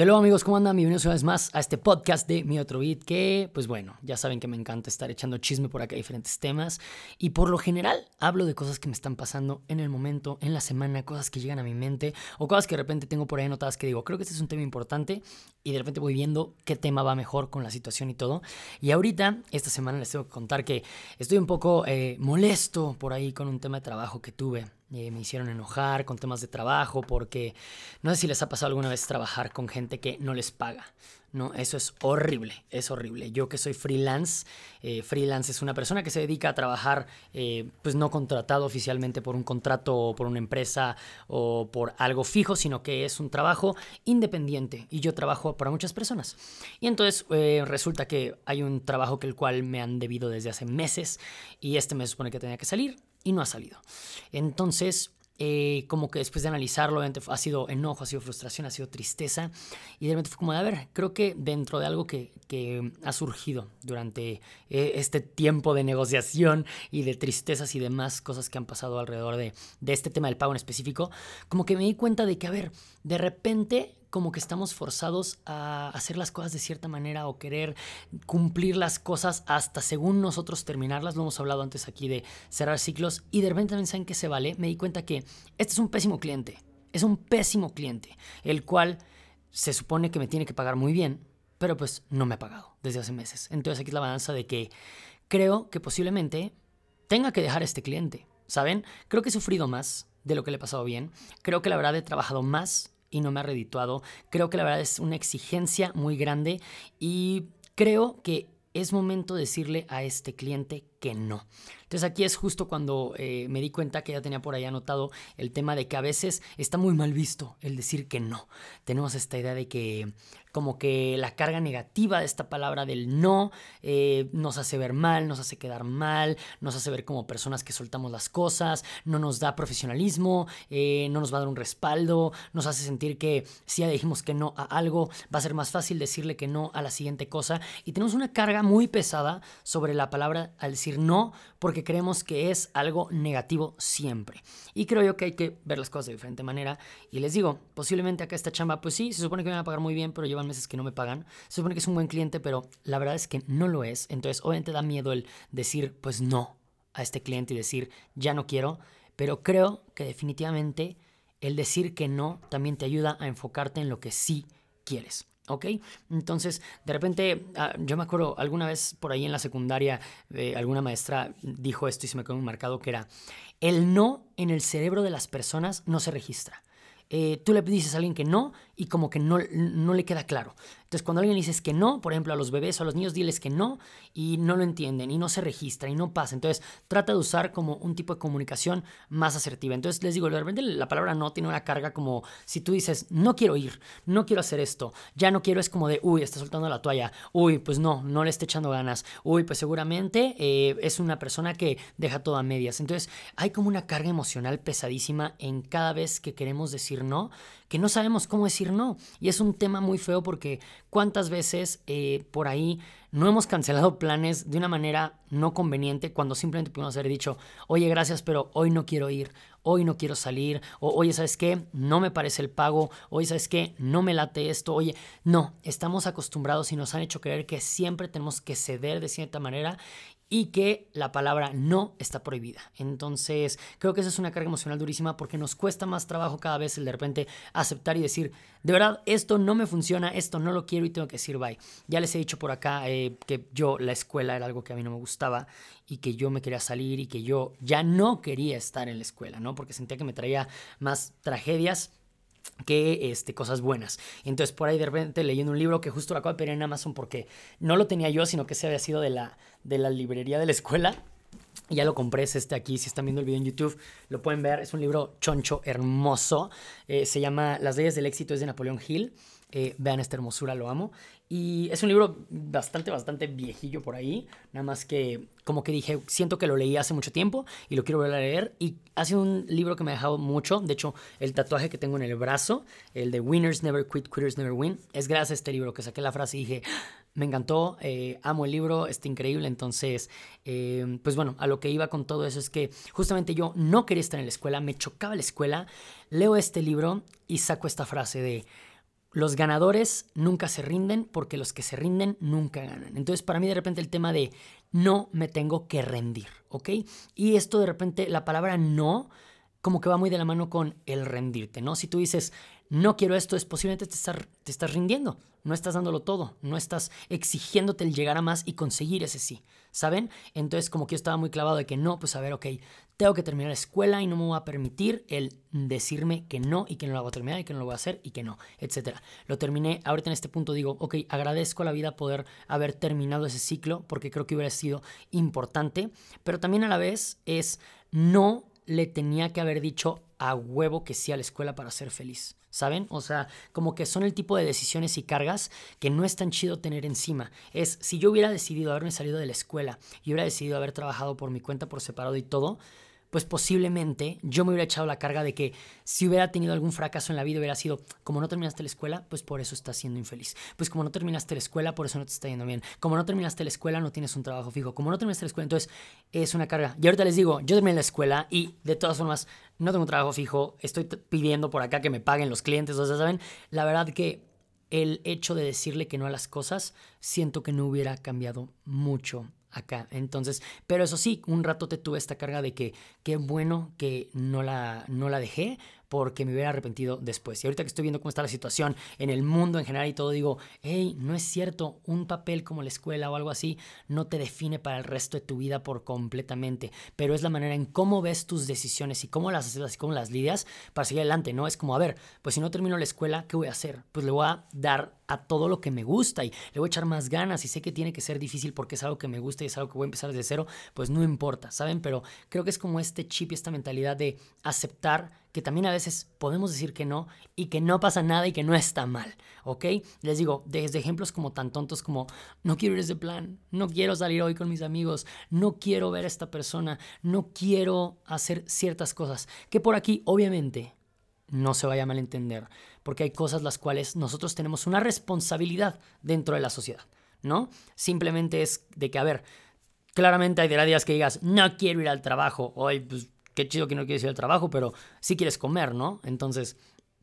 Hello amigos, ¿cómo andan? Bienvenidos una vez más a este podcast de Mi Otro Beat que, pues bueno, ya saben que me encanta estar echando chisme por acá diferentes temas y por lo general hablo de cosas que me están pasando en el momento, en la semana, cosas que llegan a mi mente o cosas que de repente tengo por ahí anotadas que digo, creo que este es un tema importante y de repente voy viendo qué tema va mejor con la situación y todo. Y ahorita, esta semana les tengo que contar que estoy un poco eh, molesto por ahí con un tema de trabajo que tuve eh, me hicieron enojar con temas de trabajo porque no sé si les ha pasado alguna vez trabajar con gente que no les paga. No, eso es horrible, es horrible. Yo que soy freelance, eh, freelance es una persona que se dedica a trabajar, eh, pues no contratado oficialmente por un contrato o por una empresa o por algo fijo, sino que es un trabajo independiente y yo trabajo para muchas personas. Y entonces resulta que hay un trabajo que el cual me han debido desde hace meses y este me supone que tenía que salir y no ha salido. Entonces, eh, como que después de analizarlo, ha sido enojo, ha sido frustración, ha sido tristeza. Y de repente fue como a ver, creo que dentro de algo que, que ha surgido durante eh, este tiempo de negociación y de tristezas y demás cosas que han pasado alrededor de, de este tema del pago en específico, como que me di cuenta de que, a ver, de repente como que estamos forzados a hacer las cosas de cierta manera o querer cumplir las cosas hasta según nosotros terminarlas. Lo hemos hablado antes aquí de cerrar ciclos y de repente también saben que se vale. Me di cuenta que este es un pésimo cliente. Es un pésimo cliente, el cual se supone que me tiene que pagar muy bien, pero pues no me ha pagado desde hace meses. Entonces aquí es la balanza de que creo que posiblemente tenga que dejar a este cliente. ¿Saben? Creo que he sufrido más de lo que le he pasado bien. Creo que la verdad he trabajado más y no me ha redituado. Creo que la verdad es una exigencia muy grande y creo que es momento de decirle a este cliente que no. Entonces aquí es justo cuando eh, me di cuenta que ya tenía por ahí anotado el tema de que a veces está muy mal visto el decir que no. Tenemos esta idea de que como que la carga negativa de esta palabra del no eh, nos hace ver mal, nos hace quedar mal, nos hace ver como personas que soltamos las cosas, no nos da profesionalismo, eh, no nos va a dar un respaldo, nos hace sentir que si ya dijimos que no a algo, va a ser más fácil decirle que no a la siguiente cosa. Y tenemos una carga muy pesada sobre la palabra al decir no porque creemos que es algo negativo siempre. Y creo yo que hay que ver las cosas de diferente manera. Y les digo, posiblemente acá esta chamba, pues sí, se supone que me van a pagar muy bien, pero llevan meses que no me pagan. Se supone que es un buen cliente, pero la verdad es que no lo es. Entonces, obviamente da miedo el decir, pues no a este cliente y decir, ya no quiero. Pero creo que definitivamente el decir que no también te ayuda a enfocarte en lo que sí quieres. ¿Ok? Entonces, de repente, ah, yo me acuerdo alguna vez por ahí en la secundaria, eh, alguna maestra dijo esto y se me quedó un marcado que era, el no en el cerebro de las personas no se registra. Eh, tú le dices a alguien que no y como que no, no le queda claro. Entonces, cuando alguien dices que no, por ejemplo, a los bebés o a los niños, diles que no y no lo entienden y no se registra y no pasa. Entonces, trata de usar como un tipo de comunicación más asertiva. Entonces, les digo, de repente la palabra no tiene una carga como si tú dices, no quiero ir, no quiero hacer esto, ya no quiero, es como de, uy, está soltando la toalla, uy, pues no, no le está echando ganas, uy, pues seguramente eh, es una persona que deja todo a medias. Entonces, hay como una carga emocional pesadísima en cada vez que queremos decir no, que no sabemos cómo decir no. Y es un tema muy feo porque cuántas veces eh, por ahí no hemos cancelado planes de una manera no conveniente cuando simplemente pudimos haber dicho, oye, gracias, pero hoy no quiero ir, hoy no quiero salir, o oye, ¿sabes qué? No me parece el pago, oye, ¿sabes qué? No me late esto, oye, no, estamos acostumbrados y nos han hecho creer que siempre tenemos que ceder de cierta manera y que la palabra no está prohibida. Entonces, creo que esa es una carga emocional durísima porque nos cuesta más trabajo cada vez el de repente aceptar y decir, de verdad, esto no me funciona, esto no lo quiero y tengo que decir bye. Ya les he dicho por acá eh, que yo, la escuela era algo que a mí no me gustaba y que yo me quería salir y que yo ya no quería estar en la escuela, ¿no? Porque sentía que me traía más tragedias que este, cosas buenas. Entonces por ahí de repente leyendo un libro que justo lo acabo de pedir en Amazon porque no lo tenía yo, sino que se había sido de la, de la librería de la escuela. Ya lo compré, es este aquí, si están viendo el video en YouTube, lo pueden ver, es un libro choncho, hermoso, eh, se llama Las leyes del éxito, es de Napoleón Hill, eh, vean esta hermosura, lo amo. Y es un libro bastante, bastante viejillo por ahí. Nada más que, como que dije, siento que lo leí hace mucho tiempo y lo quiero volver a leer. Y ha sido un libro que me ha dejado mucho. De hecho, el tatuaje que tengo en el brazo, el de Winners Never Quit, Quitters Never Win, es gracias a este libro que saqué la frase y dije, me encantó, eh, amo el libro, está increíble. Entonces, eh, pues bueno, a lo que iba con todo eso es que justamente yo no quería estar en la escuela, me chocaba la escuela. Leo este libro y saco esta frase de los ganadores nunca se rinden porque los que se rinden nunca ganan. Entonces, para mí de repente el tema de no me tengo que rendir, ¿ok? Y esto de repente, la palabra no, como que va muy de la mano con el rendirte, ¿no? Si tú dices, no quiero esto, es posiblemente te estás, te estás rindiendo, no estás dándolo todo, no estás exigiéndote el llegar a más y conseguir ese sí, ¿saben? Entonces como que yo estaba muy clavado de que no, pues a ver, ok, tengo que terminar la escuela y no me voy a permitir el decirme que no y que no lo voy a terminar y que no lo voy a hacer y que no, etcétera. Lo terminé, ahorita en este punto digo, ok, agradezco a la vida poder haber terminado ese ciclo porque creo que hubiera sido importante, pero también a la vez es no le tenía que haber dicho a huevo que sí a la escuela para ser feliz. ¿Saben? O sea, como que son el tipo de decisiones y cargas que no es tan chido tener encima. Es, si yo hubiera decidido haberme salido de la escuela y hubiera decidido haber trabajado por mi cuenta por separado y todo, pues posiblemente yo me hubiera echado la carga de que si hubiera tenido algún fracaso en la vida hubiera sido, como no terminaste la escuela, pues por eso estás siendo infeliz. Pues como no terminaste la escuela, por eso no te está yendo bien. Como no terminaste la escuela, no tienes un trabajo fijo. Como no terminaste la escuela, entonces es una carga. Y ahorita les digo, yo terminé la escuela y de todas formas no tengo trabajo fijo, estoy pidiendo por acá que me paguen los clientes, o sea, ¿saben? La verdad que el hecho de decirle que no a las cosas, siento que no hubiera cambiado mucho acá. Entonces, pero eso sí, un rato te tuve esta carga de que qué bueno que no la, no la dejé, porque me hubiera arrepentido después. Y ahorita que estoy viendo cómo está la situación en el mundo en general y todo, digo, hey, no es cierto, un papel como la escuela o algo así no te define para el resto de tu vida por completamente, pero es la manera en cómo ves tus decisiones y cómo las haces y cómo las lidias para seguir adelante, ¿no? Es como, a ver, pues si no termino la escuela, ¿qué voy a hacer? Pues le voy a dar a todo lo que me gusta y le voy a echar más ganas y sé que tiene que ser difícil porque es algo que me gusta y es algo que voy a empezar desde cero, pues no importa, ¿saben? Pero creo que es como este chip y esta mentalidad de aceptar que también a veces podemos decir que no y que no pasa nada y que no está mal, ¿ok? Les digo, desde ejemplos como tan tontos como no quiero ir a ese plan, no quiero salir hoy con mis amigos, no quiero ver a esta persona, no quiero hacer ciertas cosas, que por aquí obviamente no se vaya a malentender, porque hay cosas las cuales nosotros tenemos una responsabilidad dentro de la sociedad, ¿no? Simplemente es de que, a ver, claramente hay días que digas, no quiero ir al trabajo, hoy pues qué chido que no quieres ir al trabajo, pero sí quieres comer, ¿no? Entonces,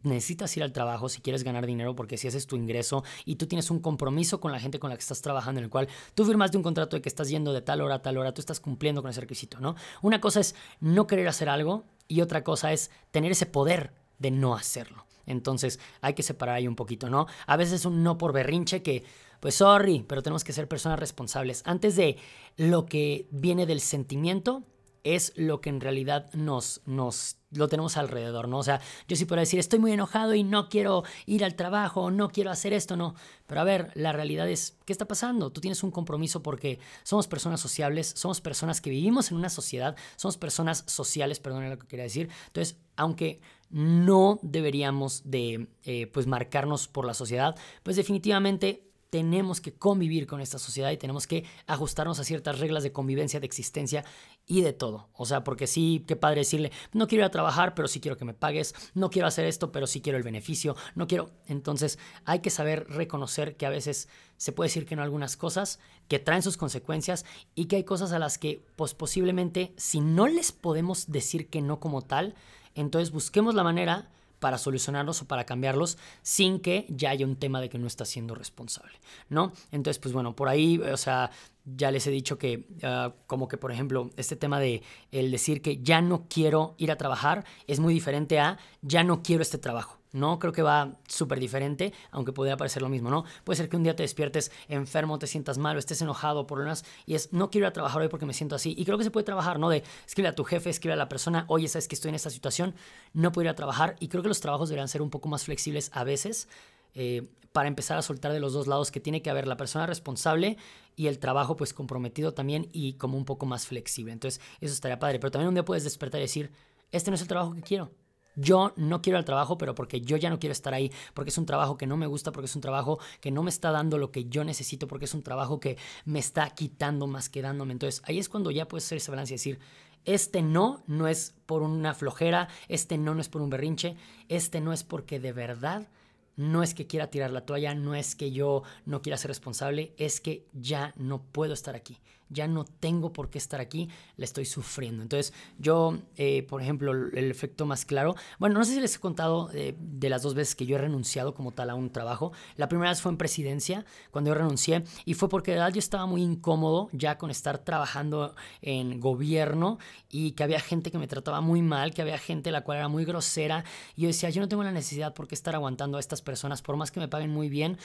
necesitas ir al trabajo si quieres ganar dinero porque si ese es tu ingreso y tú tienes un compromiso con la gente con la que estás trabajando en el cual tú firmaste un contrato de que estás yendo de tal hora a tal hora, tú estás cumpliendo con ese requisito, ¿no? Una cosa es no querer hacer algo y otra cosa es tener ese poder de no hacerlo. Entonces hay que separar ahí un poquito, ¿no? A veces es un no por berrinche que, pues sorry, pero tenemos que ser personas responsables. Antes de lo que viene del sentimiento, es lo que en realidad nos, nos lo tenemos alrededor, ¿no? O sea, yo sí puedo decir, estoy muy enojado y no quiero ir al trabajo, no quiero hacer esto, no. Pero a ver, la realidad es, ¿qué está pasando? Tú tienes un compromiso porque somos personas sociables, somos personas que vivimos en una sociedad, somos personas sociales, perdón, lo que quería decir. Entonces, aunque no deberíamos de, eh, pues, marcarnos por la sociedad, pues definitivamente tenemos que convivir con esta sociedad y tenemos que ajustarnos a ciertas reglas de convivencia, de existencia y de todo. O sea, porque sí, qué padre decirle, no quiero ir a trabajar, pero sí quiero que me pagues, no quiero hacer esto, pero sí quiero el beneficio, no quiero. Entonces, hay que saber reconocer que a veces se puede decir que no algunas cosas, que traen sus consecuencias y que hay cosas a las que, pues posiblemente, si no les podemos decir que no como tal, entonces busquemos la manera para solucionarlos o para cambiarlos sin que ya haya un tema de que no está siendo responsable, ¿no? Entonces, pues bueno, por ahí, o sea, ya les he dicho que ah, como que por ejemplo este tema de el decir que ya no quiero ir a trabajar es muy diferente a ya no quiero este trabajo. No creo que va súper diferente, aunque podría parecer lo mismo, ¿no? Puede ser que un día te despiertes enfermo, te sientas mal o estés enojado por problemas y es, no quiero ir a trabajar hoy porque me siento así. Y creo que se puede trabajar, ¿no? De escribe a tu jefe, escribe a la persona, oye, sabes que estoy en esta situación, no puedo ir a trabajar. Y creo que los trabajos deberían ser un poco más flexibles a veces eh, para empezar a soltar de los dos lados que tiene que haber la persona responsable y el trabajo pues comprometido también y como un poco más flexible. Entonces eso estaría padre. Pero también un día puedes despertar y decir, este no es el trabajo que quiero yo no quiero el trabajo, pero porque yo ya no quiero estar ahí, porque es un trabajo que no me gusta, porque es un trabajo que no me está dando lo que yo necesito, porque es un trabajo que me está quitando más que dándome. Entonces ahí es cuando ya puedes hacer esa balance y decir, este no no es por una flojera, este no no es por un berrinche, este no es porque de verdad no es que quiera tirar la toalla, no es que yo no quiera ser responsable, es que ya no puedo estar aquí ya no tengo por qué estar aquí, la estoy sufriendo. Entonces, yo, eh, por ejemplo, el efecto más claro, bueno, no sé si les he contado eh, de las dos veces que yo he renunciado como tal a un trabajo. La primera vez fue en presidencia, cuando yo renuncié, y fue porque de verdad yo estaba muy incómodo ya con estar trabajando en gobierno y que había gente que me trataba muy mal, que había gente la cual era muy grosera, y yo decía, yo no tengo la necesidad por qué estar aguantando a estas personas, por más que me paguen muy bien,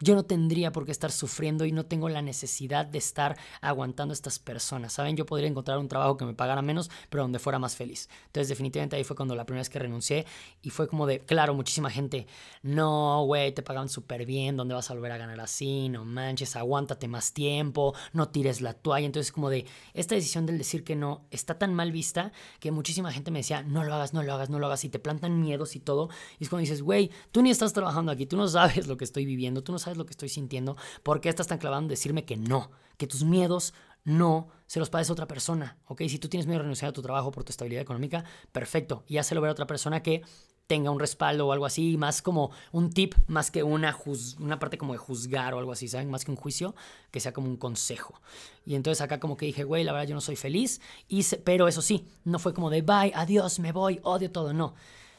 yo no tendría por qué estar sufriendo y no tengo la necesidad de estar aguantando a estas personas, ¿saben? Yo podría encontrar un trabajo que me pagara menos, pero donde fuera más feliz. Entonces, definitivamente ahí fue cuando la primera vez que renuncié y fue como de, claro, muchísima gente, no, güey, te pagan súper bien, ¿dónde vas a volver a ganar así? No manches, aguántate más tiempo, no tires la toalla. Entonces, como de, esta decisión del decir que no está tan mal vista que muchísima gente me decía, no lo hagas, no lo hagas, no lo hagas, y te plantan miedos y todo. Y es cuando dices, güey, tú ni estás trabajando aquí, tú no sabes lo que estoy viviendo, tú no sabes lo que estoy sintiendo, ¿por qué estás tan clavado en decirme que no? Que tus miedos no se los pagues a otra persona, ¿ok? Si tú tienes miedo de renunciar a tu trabajo por tu estabilidad económica, perfecto, y hazlo ver a otra persona que tenga un respaldo o algo así, más como un tip, más que una, una parte como de juzgar o algo así, ¿saben? Más que un juicio, que sea como un consejo. Y entonces acá como que dije, güey, la verdad yo no soy feliz, y pero eso sí, no fue como de, bye, adiós, me voy, odio todo, no.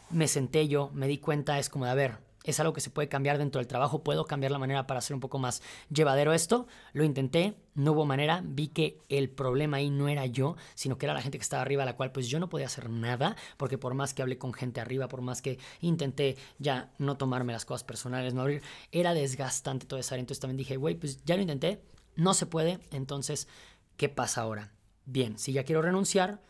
Me senté yo, me di cuenta, es como de, a ver, es algo que se puede cambiar dentro del trabajo, puedo cambiar la manera para hacer un poco más llevadero esto. Lo intenté, no hubo manera, vi que el problema ahí no era yo, sino que era la gente que estaba arriba, la cual pues yo no podía hacer nada, porque por más que hablé con gente arriba, por más que intenté ya no tomarme las cosas personales, no abrir, era desgastante todo eso. Entonces también dije, güey, pues ya lo intenté, no se puede, entonces, ¿qué pasa ahora? Bien, si ya quiero renunciar,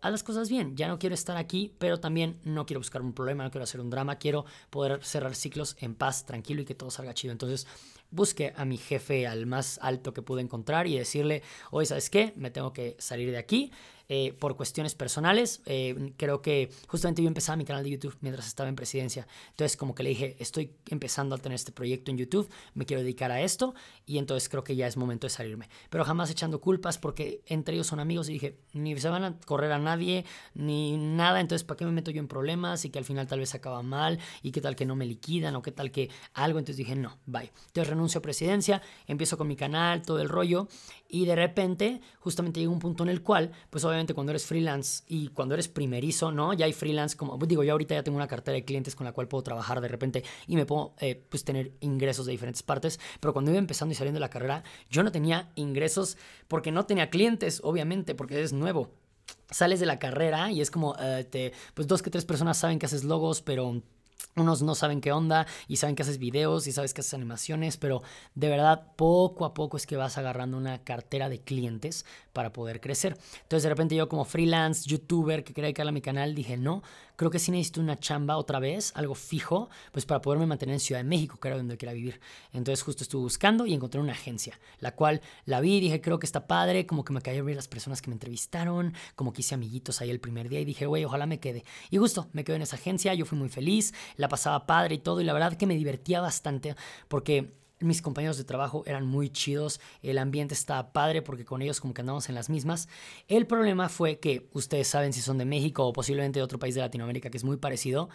haz las cosas bien. Ya no quiero estar aquí, pero también no quiero buscar un problema, no quiero hacer un drama, quiero poder cerrar ciclos en paz, tranquilo y que todo salga chido. Entonces, busqué a mi jefe al más alto que pude encontrar y decirle, oye, ¿sabes qué? Me tengo que salir de aquí. Eh, por cuestiones personales. Eh, creo que justamente yo empezaba mi canal de YouTube mientras estaba en presidencia. Entonces como que le dije, estoy empezando a tener este proyecto en YouTube, me quiero dedicar a esto y entonces creo que ya es momento de salirme. Pero jamás echando culpas porque entre ellos son amigos y dije, ni se van a correr a nadie, ni nada, entonces ¿para qué me meto yo en problemas? Y que al final tal vez acaba mal y qué tal que no me liquidan o qué tal que algo. Entonces dije, no, bye. Entonces renuncio a presidencia, empiezo con mi canal, todo el rollo y de repente justamente llega un punto en el cual, pues obviamente cuando eres freelance y cuando eres primerizo, ¿no? Ya hay freelance, como digo, yo ahorita ya tengo una cartera de clientes con la cual puedo trabajar de repente y me puedo eh, pues tener ingresos de diferentes partes, pero cuando iba empezando y saliendo de la carrera, yo no tenía ingresos porque no tenía clientes, obviamente, porque es nuevo. Sales de la carrera y es como, eh, pues dos que tres personas saben que haces logos, pero unos no saben qué onda y saben que haces videos y sabes que haces animaciones, pero de verdad poco a poco es que vas agarrando una cartera de clientes para poder crecer. Entonces de repente yo como freelance, youtuber que quería dedicarle a mi canal, dije, no, creo que sí necesito una chamba otra vez, algo fijo, pues para poderme mantener en Ciudad de México, que era donde quería vivir. Entonces justo estuve buscando y encontré una agencia, la cual la vi dije, creo que está padre, como que me cayó bien las personas que me entrevistaron, como que hice amiguitos ahí el primer día y dije, güey, ojalá me quede. Y justo, me quedé en esa agencia, yo fui muy feliz, la pasaba padre y todo, y la verdad que me divertía bastante porque mis compañeros de trabajo eran muy chidos, el ambiente estaba padre porque con ellos como que andamos en las mismas. El problema fue que ustedes saben si son de México o posiblemente de otro país de Latinoamérica que es muy parecido.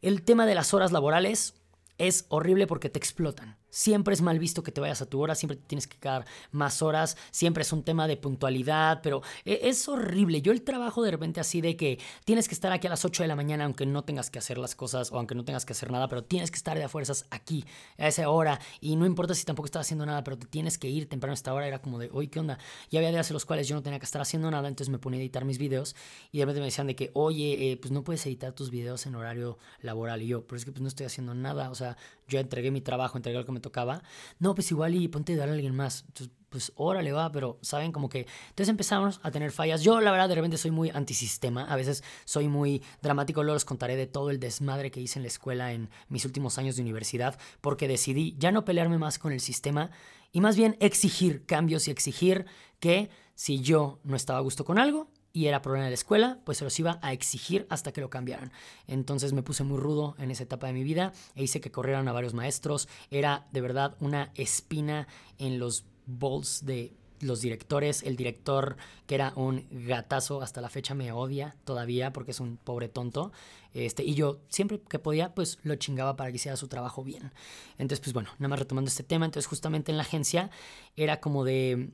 El tema de las horas laborales es horrible porque te explotan. Siempre es mal visto que te vayas a tu hora, siempre tienes que quedar más horas, siempre es un tema de puntualidad, pero e, es horrible. Yo el trabajo de repente así de que tienes que estar aquí a las 8 de la mañana aunque no tengas que hacer las cosas o aunque no tengas que hacer nada, pero tienes que estar de a fuerzas aquí a esa hora y no importa si tampoco estás haciendo nada, pero te tienes que ir temprano a esta hora, era como de, oye, ¿qué onda? Y había días en los cuales yo no tenía que estar haciendo nada, entonces me ponía a editar mis videos y de repente me decían de que, oye, eh, pues no puedes editar tus videos en horario laboral y yo, pero es que pues no estoy haciendo nada, o sea, yo entregué mi trabajo, entregué lo que me tocaba no, pues igual y ponte a ayudar a alguien más. Entonces, pues órale va, pero saben como que... Entonces empezamos a tener fallas. Yo la verdad de repente soy muy antisistema, a veces soy muy dramático, luego les contaré de todo el desmadre que hice en la escuela en mis últimos años de universidad, porque decidí ya no pelearme más con el sistema y más bien exigir cambios y exigir que si yo no estaba a gusto con algo, y era problema de la escuela, pues se los iba a exigir hasta que lo cambiaran. Entonces me puse muy rudo en esa etapa de mi vida e hice que corrieran a varios maestros. Era de verdad una espina en los bols de los directores, el director que era un gatazo hasta la fecha me odia todavía porque es un pobre tonto. Este, y yo siempre que podía pues lo chingaba para que hiciera su trabajo bien. Entonces pues bueno, nada más retomando este tema, entonces justamente en la agencia era como de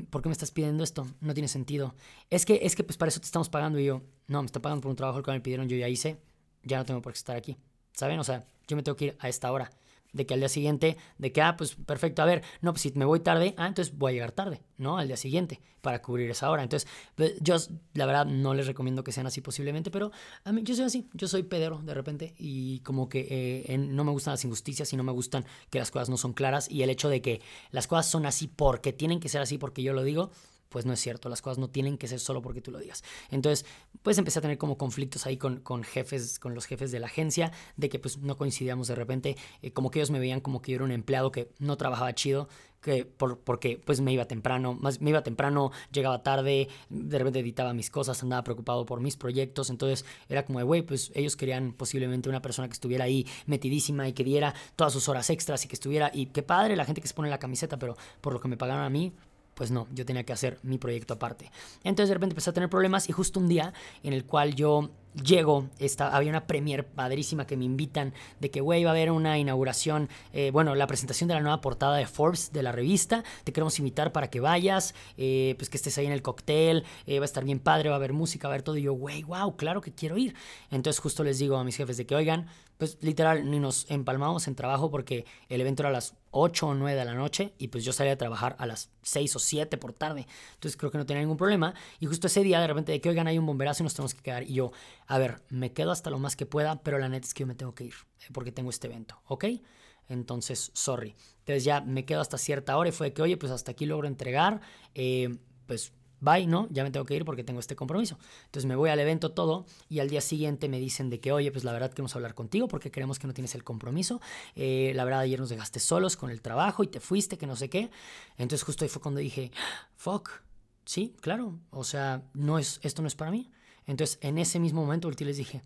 ¿por qué me estás pidiendo esto? No tiene sentido. Es que, es que pues para eso te estamos pagando y yo, no, me está pagando por un trabajo el cual me pidieron, yo ya hice, ya no tengo por qué estar aquí. ¿Saben? O sea, yo me tengo que ir a esta hora de que al día siguiente, de que, ah, pues perfecto, a ver, no, pues si me voy tarde, ah, entonces voy a llegar tarde, ¿no? Al día siguiente, para cubrir esa hora. Entonces, yo la verdad no les recomiendo que sean así posiblemente, pero a mí yo soy así, yo soy pedero de repente y como que eh, no me gustan las injusticias y no me gustan que las cosas no son claras y el hecho de que las cosas son así porque tienen que ser así porque yo lo digo, pues no es cierto, las cosas no tienen que ser solo porque tú lo digas. Entonces, pues empecé a tener como conflictos ahí con, con jefes, con los jefes de la agencia, de que pues no coincidíamos de repente, eh, como que ellos me veían como que yo era un empleado que no trabajaba chido, que por, porque pues me iba temprano, más me iba temprano, llegaba tarde, de repente editaba mis cosas, andaba preocupado por mis proyectos, entonces era como de, pues ellos querían posiblemente una persona que estuviera ahí metidísima y que diera todas sus horas extras y que estuviera, y qué padre la gente que se pone la camiseta, pero por lo que me pagaron a mí, pues no, yo tenía que hacer mi proyecto aparte. Entonces de repente empecé a tener problemas y justo un día en el cual yo llego, esta, había una premier padrísima que me invitan de que, güey, va a haber una inauguración, eh, bueno, la presentación de la nueva portada de Forbes, de la revista, te queremos invitar para que vayas, eh, pues que estés ahí en el cóctel, eh, va a estar bien padre, va a haber música, va a haber todo, y yo, güey, wow, claro que quiero ir. Entonces justo les digo a mis jefes de que, oigan, pues literal, ni nos empalmamos en trabajo porque el evento era a las 8 o 9 de la noche y pues yo salía a trabajar a las 6 o 7 por tarde. Entonces creo que no tenía ningún problema. Y justo ese día de repente de que, oigan, hay un bomberazo y nos tenemos que quedar. Y yo, a ver, me quedo hasta lo más que pueda, pero la neta es que yo me tengo que ir eh, porque tengo este evento, ¿ok? Entonces, sorry. Entonces ya me quedo hasta cierta hora y fue que, oye, pues hasta aquí logro entregar, eh, pues bye, ¿no? Ya me tengo que ir porque tengo este compromiso. Entonces me voy al evento todo y al día siguiente me dicen de que, oye, pues la verdad queremos hablar contigo porque creemos que no tienes el compromiso. Eh, la verdad ayer nos dejaste solos con el trabajo y te fuiste, que no sé qué. Entonces justo ahí fue cuando dije, fuck, sí, claro, o sea, no es, esto no es para mí. Entonces, en ese mismo momento volteé les dije,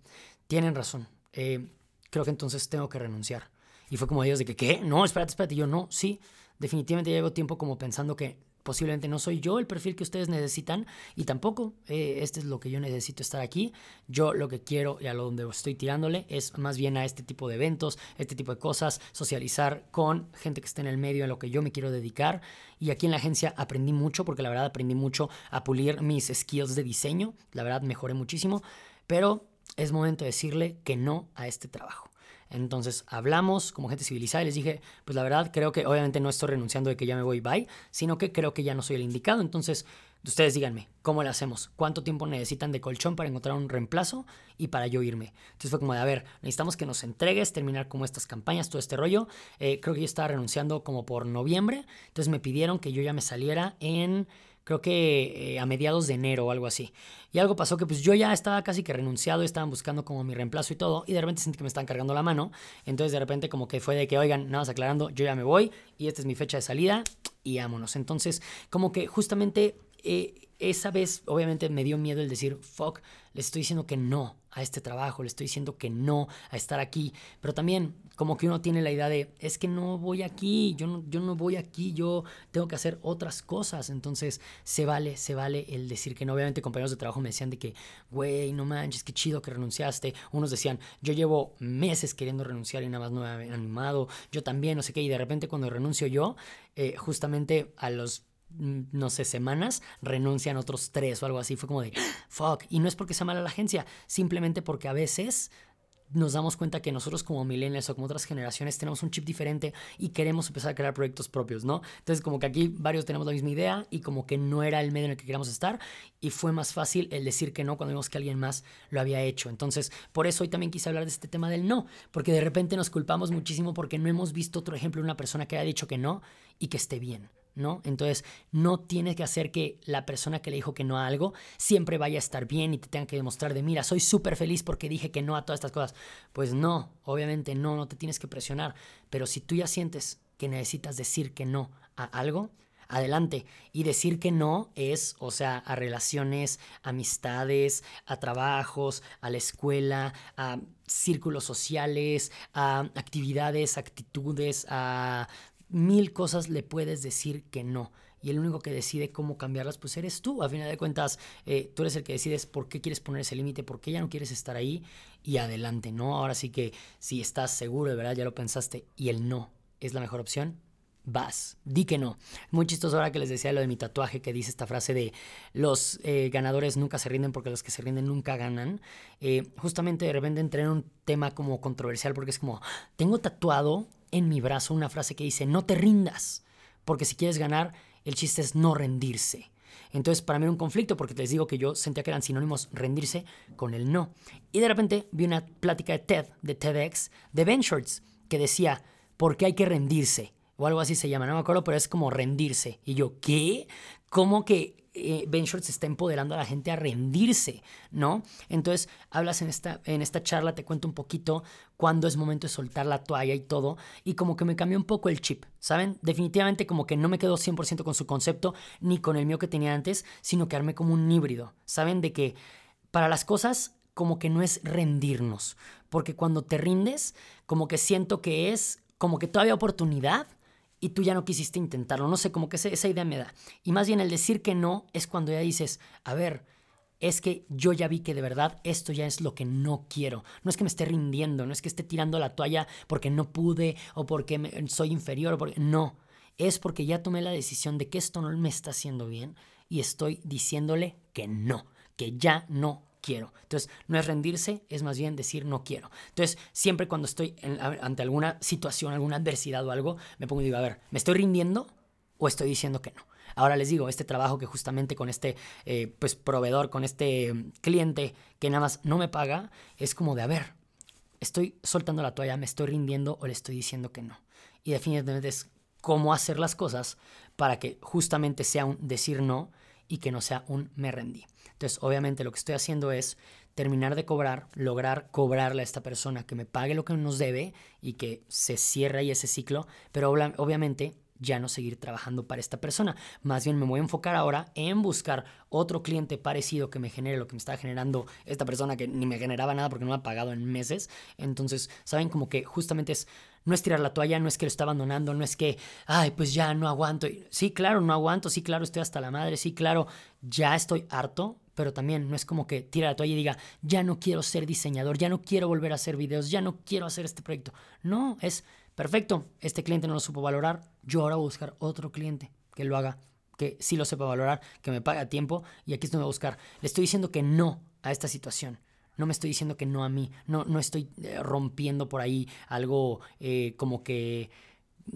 tienen razón, eh, creo que entonces tengo que renunciar. Y fue como ellos de que, ¿qué? No, espérate, espérate. Y yo, no, sí, definitivamente llevo tiempo como pensando que posiblemente no soy yo el perfil que ustedes necesitan y tampoco eh, este es lo que yo necesito estar aquí. Yo lo que quiero y a lo donde estoy tirándole es más bien a este tipo de eventos, este tipo de cosas, socializar con gente que esté en el medio en lo que yo me quiero dedicar. Y aquí en la agencia aprendí mucho porque la verdad aprendí mucho a pulir mis skills de diseño. La verdad mejoré muchísimo, pero es momento de decirle que no a este trabajo. Entonces hablamos como gente civilizada y les dije, pues la verdad creo que obviamente no estoy renunciando de que ya me voy, bye, sino que creo que ya no soy el indicado. Entonces ustedes díganme, ¿cómo le hacemos? ¿Cuánto tiempo necesitan de colchón para encontrar un reemplazo y para yo irme? Entonces fue como de, a ver, necesitamos que nos entregues, terminar como estas campañas, todo este rollo. Eh, creo que yo estaba renunciando como por noviembre, entonces me pidieron que yo ya me saliera en creo que eh, a mediados de enero o algo así. Y algo pasó que pues yo ya estaba casi que renunciado, estaban buscando como mi reemplazo y todo, y de repente sentí que me estaban cargando la mano, entonces de repente como que fue de que, oigan, nada más aclarando, yo ya me voy y esta es mi fecha de salida y vámonos. Entonces como que justamente eh, esa vez obviamente me dio miedo el decir, fuck, les estoy diciendo que no a este trabajo, le estoy diciendo que no a estar aquí, pero también como que uno tiene la idea de, es que no voy aquí, yo no, yo no voy aquí, yo tengo que hacer otras cosas, entonces se vale, se vale el decir que no, obviamente compañeros de trabajo me decían de que, güey, no manches, qué chido que renunciaste, unos decían, yo llevo meses queriendo renunciar y nada más no me había animado, yo también, no sé qué, y de repente cuando renuncio yo, eh, justamente a los no sé, semanas, renuncian otros tres o algo así. Fue como de, fuck. Y no es porque sea mala la agencia, simplemente porque a veces nos damos cuenta que nosotros como millennials o como otras generaciones tenemos un chip diferente y queremos empezar a crear proyectos propios, ¿no? Entonces como que aquí varios tenemos la misma idea y como que no era el medio en el que queríamos estar y fue más fácil el decir que no cuando vimos que alguien más lo había hecho. Entonces por eso hoy también quise hablar de este tema del no, porque de repente nos culpamos muchísimo porque no hemos visto otro ejemplo de una persona que haya dicho que no y que esté bien. ¿No? Entonces, no tienes que hacer que la persona que le dijo que no a algo siempre vaya a estar bien y te tenga que demostrar de, mira, soy súper feliz porque dije que no a todas estas cosas. Pues no, obviamente no, no te tienes que presionar. Pero si tú ya sientes que necesitas decir que no a algo, adelante. Y decir que no es, o sea, a relaciones, amistades, a trabajos, a la escuela, a círculos sociales, a actividades, actitudes, a mil cosas le puedes decir que no. Y el único que decide cómo cambiarlas, pues eres tú. A final de cuentas, eh, tú eres el que decides por qué quieres poner ese límite, por qué ya no quieres estar ahí y adelante, ¿no? Ahora sí que si estás seguro, de verdad, ya lo pensaste y el no es la mejor opción, vas, di que no. Muy chistoso ahora que les decía lo de mi tatuaje que dice esta frase de los eh, ganadores nunca se rinden porque los que se rinden nunca ganan. Eh, justamente de repente entré en un tema como controversial porque es como, tengo tatuado en mi brazo una frase que dice, no te rindas, porque si quieres ganar, el chiste es no rendirse. Entonces, para mí era un conflicto porque les digo que yo sentía que eran sinónimos rendirse con el no. Y de repente vi una plática de TED, de TEDx, de Ben Shorts, que decía, ¿por qué hay que rendirse? O algo así se llama, no me acuerdo, pero es como rendirse. Y yo, ¿qué? ¿Cómo que eh, Ben Shorts está empoderando a la gente a rendirse, ¿no? Entonces, hablas en esta, en esta charla, te cuento un poquito cuándo es momento de soltar la toalla y todo, y como que me cambió un poco el chip, ¿saben? Definitivamente como que no me quedo 100% con su concepto, ni con el mío que tenía antes, sino que como un híbrido, ¿saben? De que para las cosas como que no es rendirnos, porque cuando te rindes, como que siento que es como que todavía oportunidad, y tú ya no quisiste intentarlo. No sé, como que esa idea me da. Y más bien el decir que no es cuando ya dices, a ver, es que yo ya vi que de verdad esto ya es lo que no quiero. No es que me esté rindiendo, no es que esté tirando la toalla porque no pude o porque soy inferior. Porque... No, es porque ya tomé la decisión de que esto no me está haciendo bien y estoy diciéndole que no, que ya no quiero. Entonces, no es rendirse, es más bien decir no quiero. Entonces, siempre cuando estoy ante alguna situación, alguna adversidad o algo, me pongo y digo, a ver, ¿me estoy rindiendo o estoy diciendo que no? Ahora les digo, este trabajo que justamente con este eh, pues, proveedor, con este mm, cliente que nada más no me paga, es como de, a ver, estoy soltando la toalla, me estoy rindiendo o le estoy diciendo que no. Y definitivamente es cómo hacer las cosas para que justamente sea un decir no y que no sea un me rendí. Entonces, obviamente lo que estoy haciendo es terminar de cobrar, lograr cobrarle a esta persona que me pague lo que nos debe y que se cierre ahí ese ciclo, pero obviamente ya no seguir trabajando para esta persona. Más bien me voy a enfocar ahora en buscar otro cliente parecido que me genere lo que me está generando esta persona que ni me generaba nada porque no me ha pagado en meses. Entonces, saben como que justamente es no es tirar la toalla, no es que lo está abandonando, no es que, ay, pues ya no aguanto. Sí, claro, no aguanto, sí, claro, estoy hasta la madre, sí, claro, ya estoy harto, pero también no es como que tira la toalla y diga, ya no quiero ser diseñador, ya no quiero volver a hacer videos, ya no quiero hacer este proyecto. No, es perfecto, este cliente no lo supo valorar, yo ahora voy a buscar otro cliente que lo haga, que sí lo sepa valorar, que me pague a tiempo y aquí estoy a buscar. Le estoy diciendo que no a esta situación. No me estoy diciendo que no a mí, no, no estoy eh, rompiendo por ahí algo eh, como que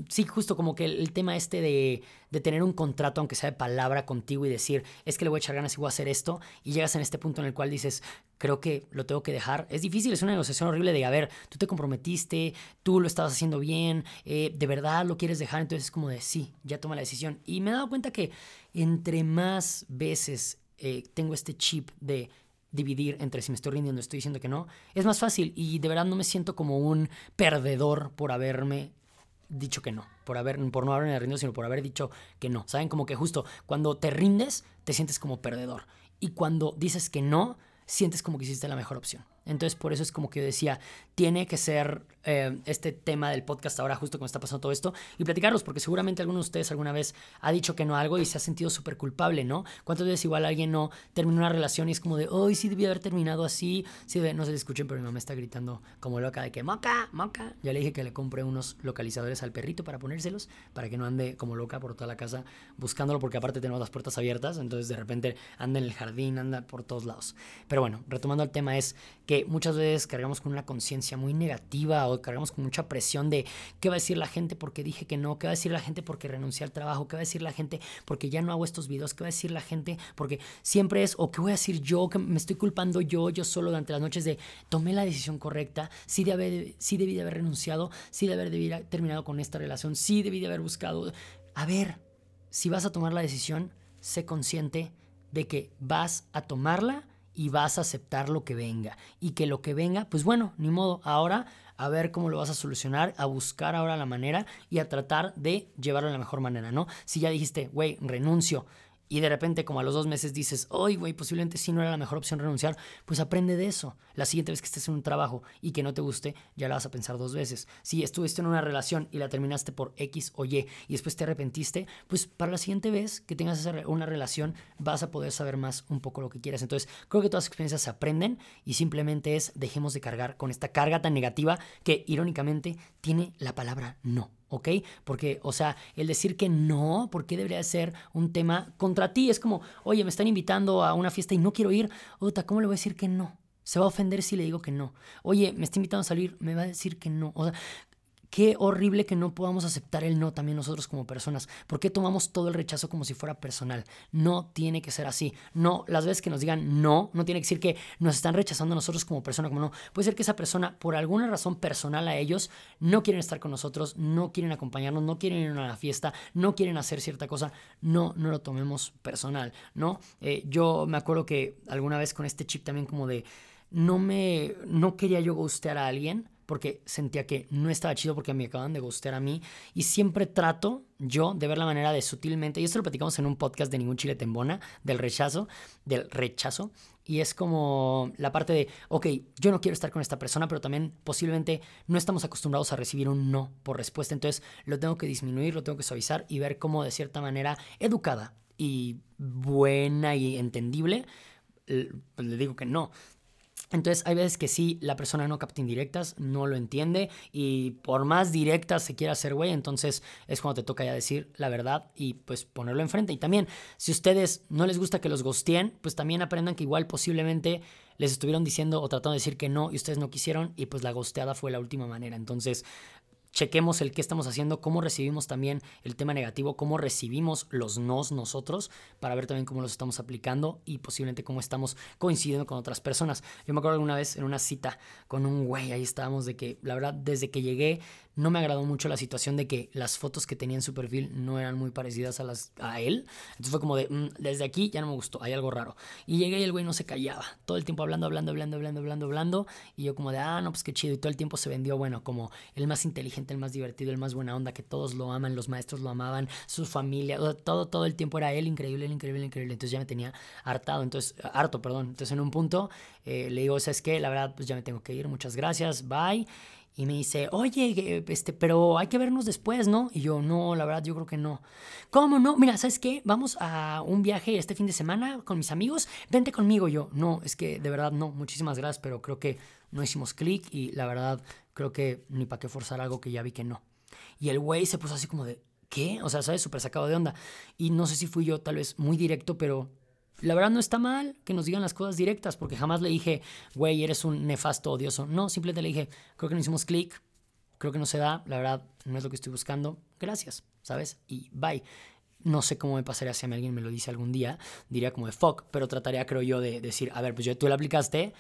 sí, justo como que el, tema este de, de, tener un contrato, aunque sea de palabra contigo y decir, es que le voy a echar ganas y voy a hacer esto, y llegas en este punto en el cual dices, creo que lo tengo que dejar. Es difícil, es una negociación horrible de, a ver, tú te comprometiste, tú lo estabas haciendo bien, eh, de verdad lo quieres dejar, entonces es como de, sí, ya toma la decisión. Y me he dado cuenta que entre más veces eh, tengo este chip de dividir entre si me estoy rindiendo estoy diciendo que no, es más fácil y de verdad no me siento como un perdedor por haberme dicho que no, por, haber, por no haberme rendido, sino por haber dicho que no. ¿Saben? Como que justo cuando te rindes, te sientes como perdedor. Y cuando dices que no, sientes como que hiciste la mejor opción. Entonces, por eso es como que yo decía, tiene que ser eh, este tema del podcast ahora, justo cuando está pasando todo esto, y platicarlos, porque seguramente alguno de ustedes alguna vez ha dicho que no algo y se ha sentido súper culpable, ¿no? ¿Cuántas veces igual alguien no terminó una relación y es como de, hoy sí debía haber terminado así? Sí, no se le escuchen, pero mi mamá está gritando como loca de que, moca, moca. Ya le dije que le compré unos localizadores al perrito para ponérselos, para que no ande como loca por toda la casa buscándolo, porque aparte tenemos las puertas abiertas, entonces de repente anda en el jardín, anda por todos lados. Pero bueno, retomando el tema es que muchas veces cargamos con una conciencia muy negativa o cargamos con mucha presión de qué va a decir la gente porque dije que no, qué va a decir la gente porque renuncié al trabajo, qué va a decir la gente porque ya no hago estos videos, qué va a decir la gente porque siempre es, o qué voy a decir yo, que me estoy culpando yo, yo solo durante las noches de tomé la decisión correcta, sí, de haber, sí debí de haber renunciado, sí de haber, terminado con esta relación, sí debí de haber buscado. A ver, si vas a tomar la decisión, sé consciente de que vas a tomarla y vas a aceptar lo que venga. Y que lo que venga, pues bueno, ni modo, ahora a ver cómo lo vas a solucionar, a buscar ahora la manera y a tratar de llevarlo de la mejor manera, ¿no? Si ya dijiste, güey, renuncio, y de repente como a los dos meses dices, oye, güey, posiblemente sí no era la mejor opción renunciar, pues aprende de eso. La siguiente vez que estés en un trabajo y que no te guste, ya la vas a pensar dos veces. Si estuviste en una relación y la terminaste por X o Y y después te arrepentiste, pues para la siguiente vez que tengas una relación vas a poder saber más un poco lo que quieres. Entonces creo que todas las experiencias se aprenden y simplemente es dejemos de cargar con esta carga tan negativa que irónicamente tiene la palabra no. ¿Ok? Porque, o sea, el decir que no, ¿por qué debería ser un tema contra ti? Es como, oye, me están invitando a una fiesta y no quiero ir, Ota, ¿cómo le voy a decir que no? Se va a ofender si le digo que no. Oye, me está invitando a salir, me va a decir que no. O sea, Qué horrible que no podamos aceptar el no también nosotros como personas. ¿Por qué tomamos todo el rechazo como si fuera personal? No tiene que ser así. No, las veces que nos digan no, no tiene que decir que nos están rechazando nosotros como persona, como no. Puede ser que esa persona, por alguna razón personal a ellos, no quieren estar con nosotros, no quieren acompañarnos, no quieren ir a la fiesta, no quieren hacer cierta cosa. No, no lo tomemos personal, ¿no? Eh, yo me acuerdo que alguna vez con este chip también como de no me, no quería yo gustear a alguien porque sentía que no estaba chido porque me acaban de gustear a mí. Y siempre trato yo de ver la manera de sutilmente, y esto lo platicamos en un podcast de Ningún Chile Tembona, del rechazo, del rechazo. Y es como la parte de, ok, yo no quiero estar con esta persona, pero también posiblemente no estamos acostumbrados a recibir un no por respuesta. Entonces lo tengo que disminuir, lo tengo que suavizar y ver cómo de cierta manera educada y buena y entendible, pues le digo que no. Entonces hay veces que sí, la persona no capta indirectas, no lo entiende y por más directas se quiere hacer güey, entonces es cuando te toca ya decir la verdad y pues ponerlo enfrente. Y también, si ustedes no les gusta que los gosteen, pues también aprendan que igual posiblemente les estuvieron diciendo o tratando de decir que no y ustedes no quisieron y pues la gosteada fue la última manera. Entonces chequemos el qué estamos haciendo, cómo recibimos también el tema negativo, cómo recibimos los nos nosotros, para ver también cómo los estamos aplicando y posiblemente cómo estamos coincidiendo con otras personas. Yo me acuerdo alguna vez en una cita con un güey, ahí estábamos de que, la verdad, desde que llegué no me agradó mucho la situación de que las fotos que tenía en su perfil no eran muy parecidas a las a él. Entonces fue como de, mm, desde aquí ya no me gustó, hay algo raro. Y llegué y el güey no se callaba, todo el tiempo hablando, hablando, hablando, hablando, hablando, hablando. Y yo como de, ah, no, pues qué chido. Y todo el tiempo se vendió, bueno, como el más inteligente, el más divertido, el más buena onda, que todos lo aman, los maestros lo amaban, su familia, todo, todo el tiempo era él, increíble, increíble, increíble. Entonces ya me tenía hartado, entonces, harto, perdón. Entonces en un punto eh, le digo, ¿sabes qué? La verdad, pues ya me tengo que ir, muchas gracias, bye. Y me dice, oye, este, pero hay que vernos después, ¿no? Y yo, no, la verdad, yo creo que no. ¿Cómo no? Mira, ¿sabes qué? Vamos a un viaje este fin de semana con mis amigos. Vente conmigo. yo, no, es que de verdad no. Muchísimas gracias, pero creo que no hicimos clic y la verdad, creo que ni para qué forzar algo que ya vi que no. Y el güey se puso así como de, ¿qué? O sea, ¿sabes? Súper sacado de onda. Y no sé si fui yo tal vez muy directo, pero la verdad no está mal que nos digan las cosas directas, porque jamás le dije, güey, eres un nefasto odioso. No, simplemente le dije, creo que no hicimos clic, creo que no se da, la verdad no es lo que estoy buscando, gracias, ¿sabes? Y bye. No sé cómo me pasaría si a alguien me lo dice algún día, diría como de fuck, pero trataría, creo yo, de decir, a ver, pues tú le aplicaste,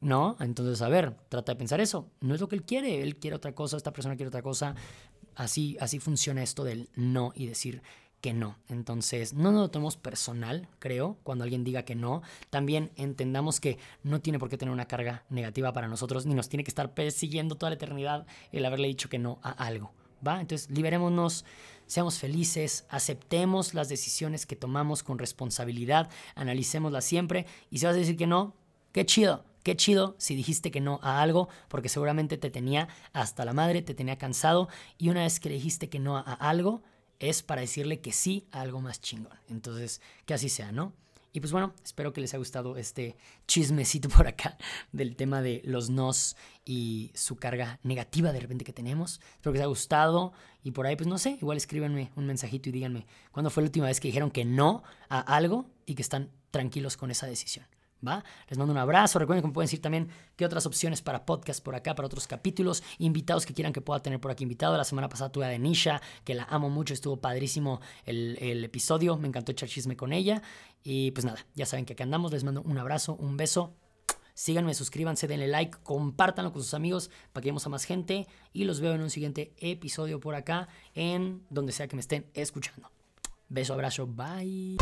¿no? Entonces, a ver, trata de pensar eso. No es lo que él quiere, él quiere otra cosa, esta persona quiere otra cosa. Así, así funciona esto del no y decir, que no. Entonces, no nos lo tomemos personal, creo, cuando alguien diga que no. También entendamos que no tiene por qué tener una carga negativa para nosotros, ni nos tiene que estar persiguiendo toda la eternidad el haberle dicho que no a algo. ¿Va? Entonces, liberémonos, seamos felices, aceptemos las decisiones que tomamos con responsabilidad, analicémoslas siempre. Y si vas a decir que no, qué chido, Qué chido si dijiste que no a algo, porque seguramente te tenía hasta la madre, te tenía cansado, y una vez que le dijiste que no a algo, es para decirle que sí a algo más chingón. Entonces, que así sea, ¿no? Y pues bueno, espero que les haya gustado este chismecito por acá del tema de los nos y su carga negativa de repente que tenemos. Espero que les haya gustado y por ahí, pues no sé, igual escríbanme un mensajito y díganme cuándo fue la última vez que dijeron que no a algo y que están tranquilos con esa decisión. ¿Va? Les mando un abrazo. Recuerden que me pueden decir también qué otras opciones para podcast por acá, para otros capítulos, invitados que quieran que pueda tener por aquí invitado. La semana pasada tuve a Denisha, que la amo mucho, estuvo padrísimo el, episodio, me encantó echar chisme con ella. Y pues nada, ya saben que acá andamos. Les mando un abrazo, un beso. Síganme, suscríbanse, denle like, compártanlo con sus amigos para que lleguemos a más gente. Y los veo en un siguiente episodio por acá, en donde sea que me estén escuchando. Beso, abrazo, bye.